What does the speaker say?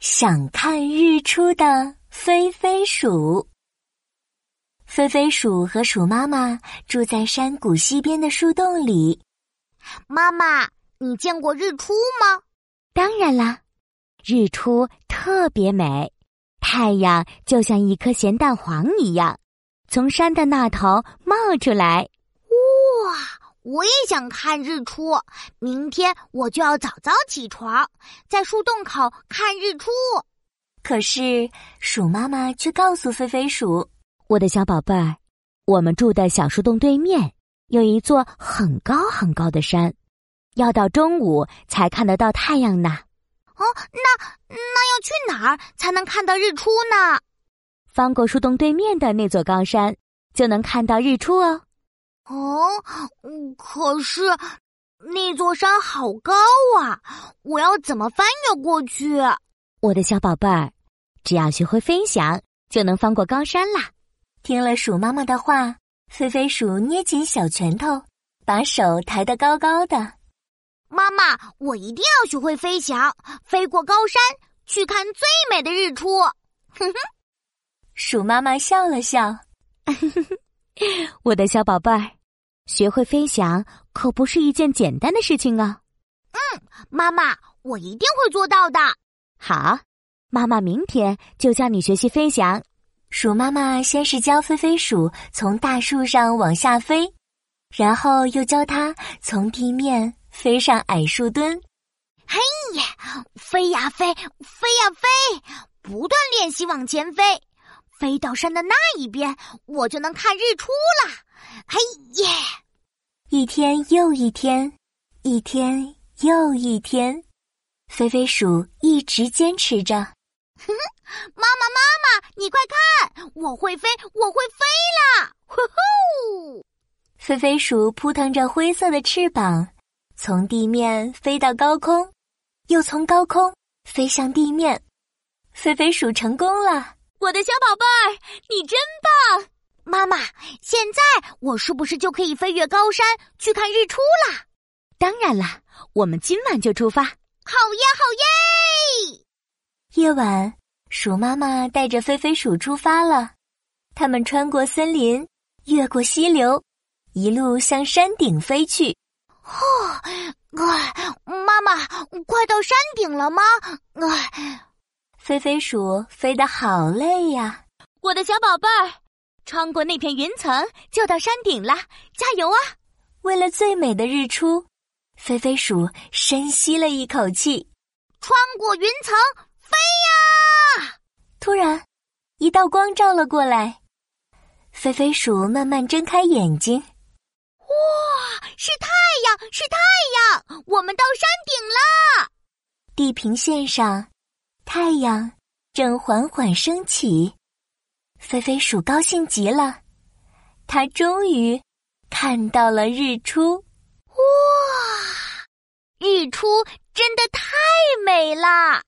想看日出的飞飞鼠。飞飞鼠和鼠妈妈住在山谷西边的树洞里。妈妈，你见过日出吗？当然啦，日出特别美，太阳就像一颗咸蛋黄一样，从山的那头冒出来。哇！我也想看日出，明天我就要早早起床，在树洞口看日出。可是鼠妈妈却告诉飞飞鼠：“我的小宝贝儿，我们住的小树洞对面有一座很高很高的山，要到中午才看得到太阳呢。”哦，那那要去哪儿才能看到日出呢？翻过树洞对面的那座高山，就能看到日出哦。哦，可是那座山好高啊！我要怎么翻越过去？我的小宝贝儿，只要学会飞翔，就能翻过高山啦。听了鼠妈妈的话，飞飞鼠捏紧小拳头，把手抬得高高的。妈妈，我一定要学会飞翔，飞过高山，去看最美的日出。哼哼，鼠妈妈笑了笑。我的小宝贝儿。学会飞翔可不是一件简单的事情啊！嗯，妈妈，我一定会做到的。好，妈妈明天就教你学习飞翔。鼠妈妈先是教飞飞鼠从大树上往下飞，然后又教它从地面飞上矮树墩。嘿呀，飞呀飞，飞呀飞，不断练习往前飞，飞到山的那一边，我就能看日出了。嘿耶！一天又一天，一天又一天，飞飞鼠一直坚持着。妈妈妈妈，你快看，我会飞，我会飞啦！呼呼！飞飞鼠扑腾着灰色的翅膀，从地面飞到高空，又从高空飞向地面。飞飞鼠成功了！我的小宝贝儿，你真现在我是不是就可以飞越高山去看日出啦？当然啦，我们今晚就出发。好耶，好耶！夜晚，鼠妈妈带着飞飞鼠出发了。他们穿过森林，越过溪流，一路向山顶飞去。哦，妈妈，快到山顶了吗？哎，飞飞鼠飞得好累呀！我的小宝贝儿。穿过那片云层就到山顶了，加油啊！为了最美的日出，飞飞鼠深吸了一口气，穿过云层飞呀！突然，一道光照了过来，飞飞鼠慢慢睁开眼睛，哇，是太阳，是太阳！我们到山顶了。地平线上，太阳正缓缓升起。飞飞鼠高兴极了，它终于看到了日出。哇，日出真的太美了！